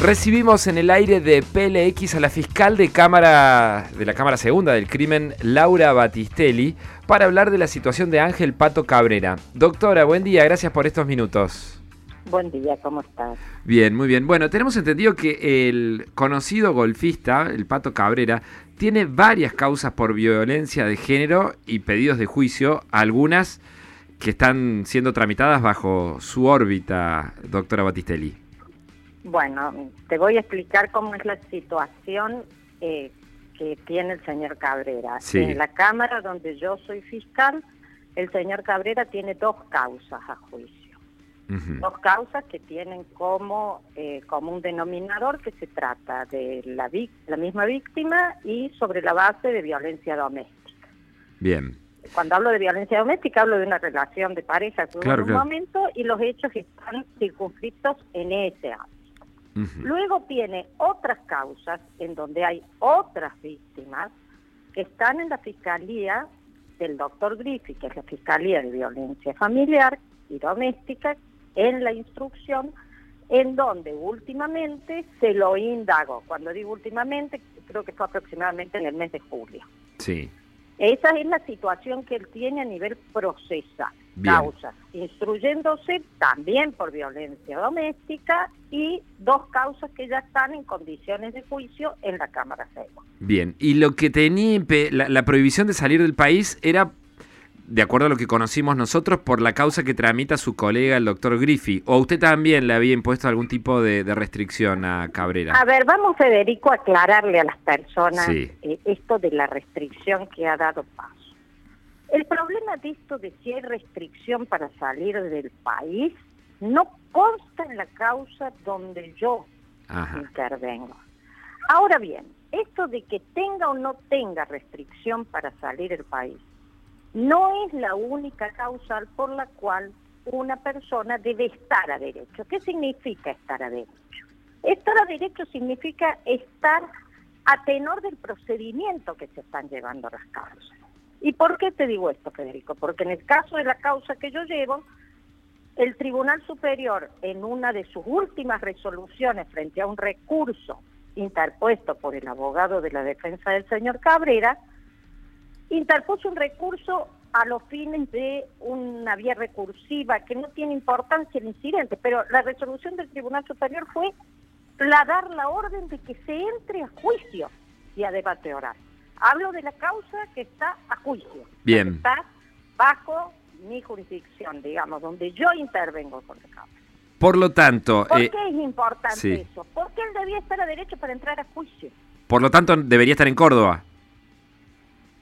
Recibimos en el aire de PLX a la fiscal de Cámara de la Cámara Segunda del Crimen, Laura Batistelli, para hablar de la situación de Ángel Pato Cabrera. Doctora, buen día, gracias por estos minutos. Buen día, ¿cómo estás? Bien, muy bien. Bueno, tenemos entendido que el conocido golfista, el Pato Cabrera, tiene varias causas por violencia de género y pedidos de juicio, algunas que están siendo tramitadas bajo su órbita, doctora Batistelli. Bueno, te voy a explicar cómo es la situación eh, que tiene el señor Cabrera. En la Cámara donde yo soy fiscal, el señor Cabrera tiene dos causas a juicio. Dos causas que tienen como, eh, como un denominador que se trata de la, la misma víctima y sobre la base de violencia doméstica. Bien. Cuando hablo de violencia doméstica hablo de una relación de pareja que hubo en un momento y los hechos están circunscritos en ese ámbito. Luego tiene otras causas en donde hay otras víctimas que están en la Fiscalía del doctor Griffith, que es la Fiscalía de Violencia Familiar y Doméstica, en la instrucción, en donde últimamente se lo indagó. Cuando digo últimamente, creo que fue aproximadamente en el mes de julio. Sí. Esa es la situación que él tiene a nivel procesal. Causas, instruyéndose también por violencia doméstica y dos causas que ya están en condiciones de juicio en la Cámara Segunda. Bien, y lo que tenía la, la prohibición de salir del país era de acuerdo a lo que conocimos nosotros, por la causa que tramita su colega, el doctor Griffith. ¿O usted también le había impuesto algún tipo de, restricción a Cabrera? A ver, vamos, Federico, a aclararle a las personas eh, esto de la restricción que ha dado paso. El problema de esto de si hay restricción para salir del país no consta en la causa donde yo intervengo. Ahora bien, esto de que tenga o no tenga restricción para salir del país no es la única causal por la cual una persona debe estar a derecho. ¿Qué significa estar a derecho? Estar a derecho significa estar a tenor del procedimiento que se están llevando las causas. ¿Y por qué te digo esto, Federico? Porque en el caso de la causa que yo llevo, el Tribunal Superior, en una de sus últimas resoluciones frente a un recurso interpuesto por el abogado de la defensa del señor Cabrera, interpuso un recurso a los fines de una vía recursiva que no tiene importancia el incidente, pero la resolución del Tribunal Superior fue la dar la orden de que se entre a juicio y a debate oral. Hablo de la causa que está a juicio. Bien. está bajo mi jurisdicción, digamos, donde yo intervengo con la causa. Por lo tanto... ¿Por eh, qué es importante eso? Porque él debía estar a derecho para entrar a juicio. Por lo tanto, debería estar en Córdoba.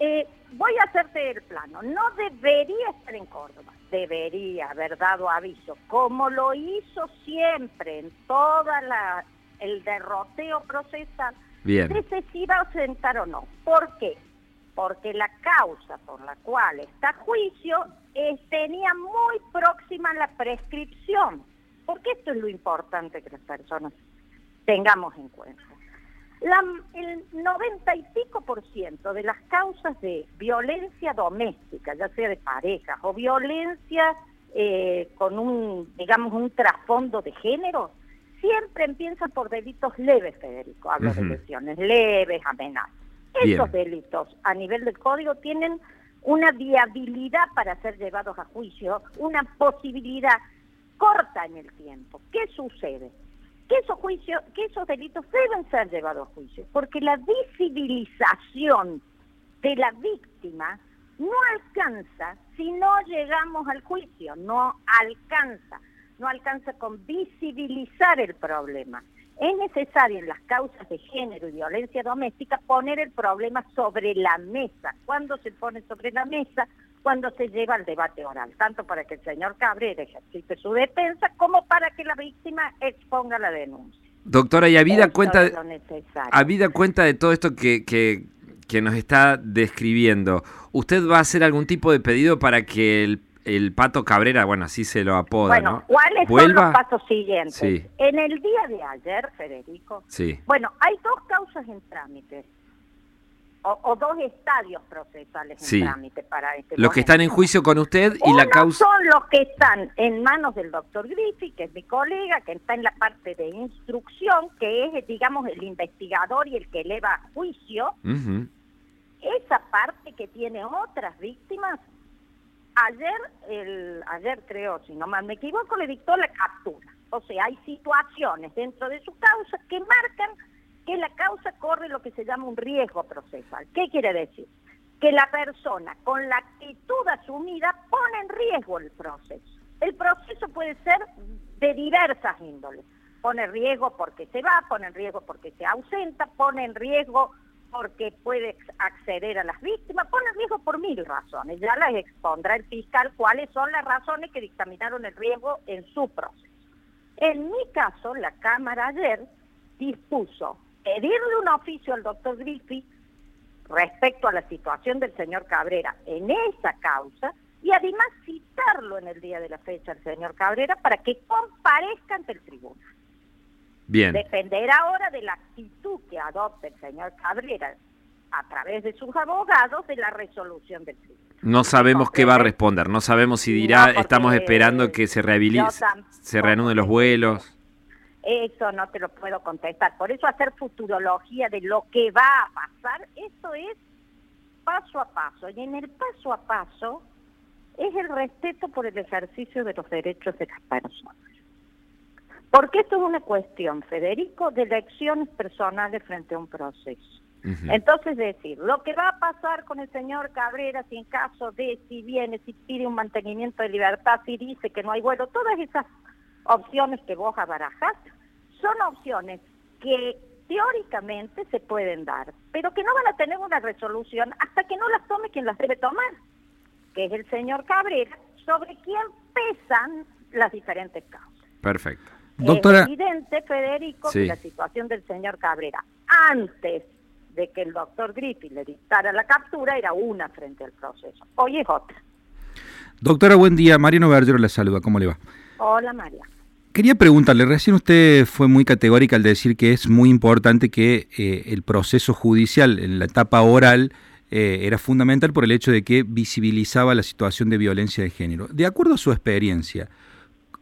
Eh, voy a hacerte el plano. No debería estar en Córdoba. Debería haber dado aviso, como lo hizo siempre en toda la el derroteo procesal, Bien. de si iba a sentar o no. ¿Por qué? Porque la causa por la cual está juicio tenía muy próxima la prescripción. Porque esto es lo importante que las personas tengamos en cuenta el 90 y pico por ciento de las causas de violencia doméstica, ya sea de parejas o violencia eh, con un, digamos, un trasfondo de género, siempre empiezan por delitos leves, Federico. Hablo de lesiones leves, amenazas. Esos delitos a nivel del código tienen una viabilidad para ser llevados a juicio, una posibilidad corta en el tiempo. ¿Qué sucede? que esos juicios, que esos delitos deben ser llevados a juicio, porque la visibilización de la víctima no alcanza si no llegamos al juicio, no alcanza, no alcanza con visibilizar el problema. Es necesario en las causas de género y violencia doméstica poner el problema sobre la mesa. ¿Cuándo se pone sobre la mesa? cuando se lleva al debate oral, tanto para que el señor Cabrera ejercite su defensa como para que la víctima exponga la denuncia. Doctora, y habida cuenta, de, cuenta de todo esto que, que, que, nos está describiendo, ¿usted va a hacer algún tipo de pedido para que el, el Pato Cabrera, bueno, así se lo apoda, bueno, ¿cuáles son los pasos siguientes? En el día de ayer, Federico, sí. bueno, hay dos causas en trámite o, dos estadios procesales en trámite para este Los que están en juicio con usted y la causa... son los que están en manos del doctor Griffith, que es mi colega, que está en la parte de instrucción, que es, digamos, el investigador y el que eleva a juicio. Esa parte que tiene otras víctimas, ayer, el, ayer creo, si no mal me equivoco, le dictó la captura. O sea, hay situaciones dentro de su causa que marcan que la causa corre lo que se llama un riesgo procesal. ¿Qué quiere decir? Que la persona con la actitud asumida pone en riesgo el proceso. El proceso puede ser de diversas índoles. Pone en riesgo porque se va, pone en riesgo porque se ausenta, pone en riesgo porque puede acceder a las víctimas, pone riesgo por mil razones. Ya las expondrá el fiscal cuáles son las razones que dictaminaron el riesgo en su proceso. En mi caso, la Cámara ayer dispuso pedirle un oficio al doctor Griffith respecto a la situación del señor Cabrera en esa causa y además citarlo en el día de la fecha al señor Cabrera para que comparezca ante el tribunal. Bien. Dependerá ahora de la actitud que adopte el señor Cabrera a través de sus abogados de la resolución del tribunal. No sabemos qué va a responder, no sabemos si dirá, estamos esperando que se rehabilite, se reanuden los vuelos. Eso no te lo puedo contestar. Por eso hacer futurología de lo que va a pasar, eso es paso a paso. Y en el paso a paso es el respeto por el ejercicio de los derechos de las personas. Porque esto es una cuestión, Federico, de elecciones personales frente a un proceso. Entonces, decir, lo que va a pasar con el señor Cabrera si en caso de, si viene, si pide un mantenimiento de libertad, si dice que no hay vuelo, todas esas opciones que vos abarajás son opciones que teóricamente se pueden dar, pero que no van a tener una resolución hasta que no las tome quien las debe tomar, que es el señor Cabrera, sobre quién pesan las diferentes causas. Perfecto. Doctora... Es evidente, Federico, que la situación del señor Cabrera antes de que el doctor Griffith le dictara la captura era una frente al proceso. Hoy es otra. Doctora, buen día. Mariano Bergero le saluda. ¿Cómo le va? Hola, María. Quería preguntarle, recién usted fue muy categórica al decir que es muy importante que eh, el proceso judicial en la etapa oral eh, era fundamental por el hecho de que visibilizaba la situación de violencia de género. De acuerdo a su experiencia,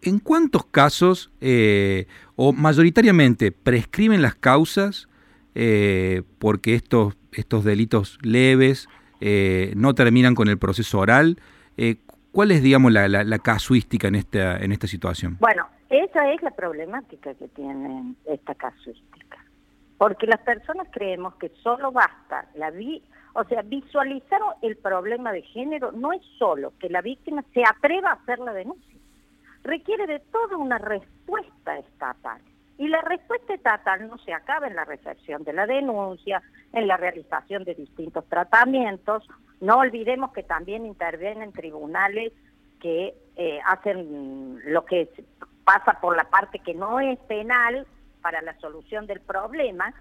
¿en cuántos casos eh, o mayoritariamente prescriben las causas porque estos, estos delitos leves no terminan con el proceso oral? ¿Cuál es, digamos, la, la, casuística en esta, en esta situación? Bueno, esa es la problemática que tiene esta casuística. Porque las personas creemos que solo basta la vi o sea, visualizar el problema de género no es solo que la víctima se atreva a hacer la denuncia. Requiere de toda una respuesta estatal. Y la respuesta estatal no se acaba en la recepción de la denuncia, en la realización de distintos tratamientos. No olvidemos que también intervienen tribunales que eh, hacen lo que pasa por la parte que no es penal para la solución del problema,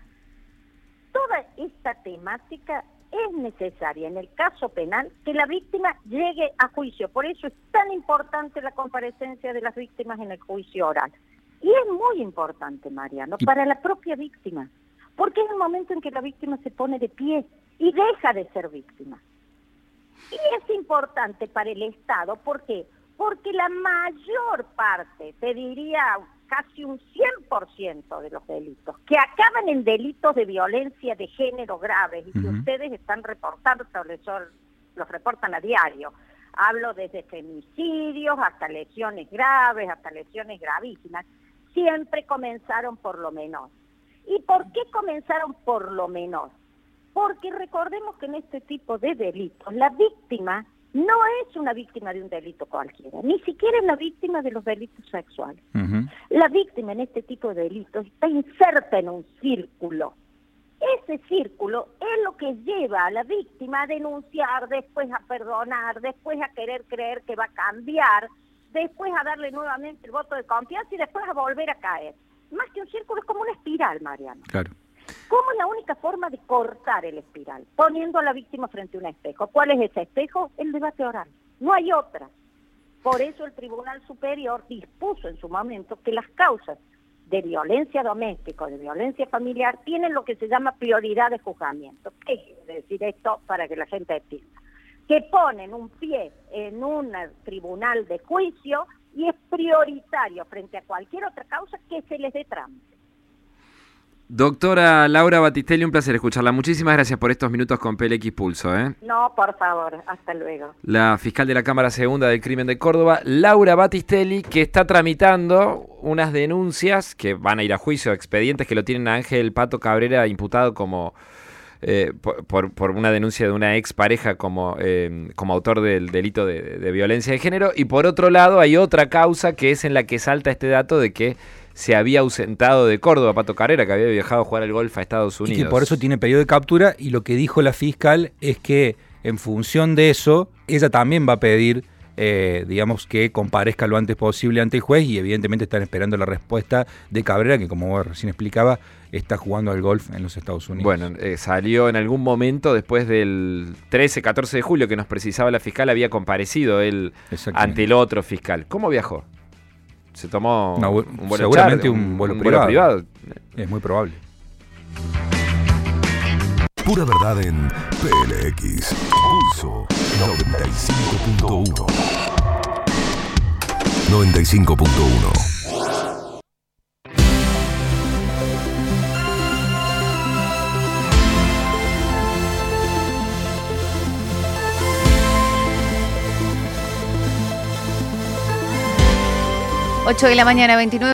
toda esta temática es necesaria en el caso penal que la víctima llegue a juicio. Por eso es tan importante la comparecencia de las víctimas en el juicio oral. Y es muy importante, Mariano, para la propia víctima, porque es el momento en que la víctima se pone de pie y deja de ser víctima. Y es importante para el Estado, ¿por qué? porque la mayor parte, te diría casi un 100% de los delitos, que acaban en delitos de violencia de género graves y que ustedes están reportando, los reportan a diario. Hablo desde femicidios hasta lesiones graves, hasta lesiones gravísimas. Siempre comenzaron por lo menor. ¿Y por qué comenzaron por lo menor? Porque recordemos que en este tipo de delitos la víctima no es una víctima de un delito cualquiera, ni siquiera es la víctima de los delitos sexuales. La víctima en este tipo de delitos está inserta en un círculo. Ese círculo es lo que lleva a la víctima a denunciar, después a perdonar, después a querer creer que va a cambiar, después a darle nuevamente el voto de confianza y después a volver a caer. Más que un círculo es como una espiral, Mariano. Claro. ¿Cómo es la única forma de cortar el espiral? Poniendo a la víctima frente a un espejo. ¿Cuál es ese espejo? El debate oral. No hay otra. Por eso el Tribunal Superior dispuso en su momento que las causas de violencia doméstica de violencia familiar tienen lo que se llama prioridad de juzgamiento. ¿Qué quiere decir esto para que la gente entienda? Que ponen un pie en un tribunal de juicio y es prioritario frente a cualquier otra causa que se les dé trámite. Doctora Laura Batistelli, un placer escucharla. Muchísimas gracias por estos minutos con PLX Pulso. ¿eh? No, por favor, hasta luego. La fiscal de la Cámara Segunda del Crimen de Córdoba, Laura Batistelli, que está tramitando unas denuncias que van a ir a juicio, expedientes que lo tienen a Ángel Pato Cabrera imputado como eh, por, una denuncia de una expareja como, eh, como autor del delito de, de violencia de género. Y por otro lado, hay otra causa que es en la que salta este dato de que se había ausentado de Córdoba, Pato Carrera, que había viajado a jugar al golf a Estados Unidos. Y que por eso tiene pedido de captura y lo que dijo la fiscal es que en función de eso, ella también va a pedir, eh, digamos, que comparezca lo antes posible ante el juez y evidentemente están esperando la respuesta de Cabrera, que como recién explicaba, está jugando al golf en los Estados Unidos. Bueno, eh, salió en algún momento después del 13-14 de julio que nos precisaba la fiscal, había comparecido él ante el otro fiscal. ¿Cómo viajó? Se tomó un vuelo seguramente un, vuelo, privado. Es muy probable. Pura verdad en PLX. Pulso 95.1. 95.1. 8 de la mañana, 29.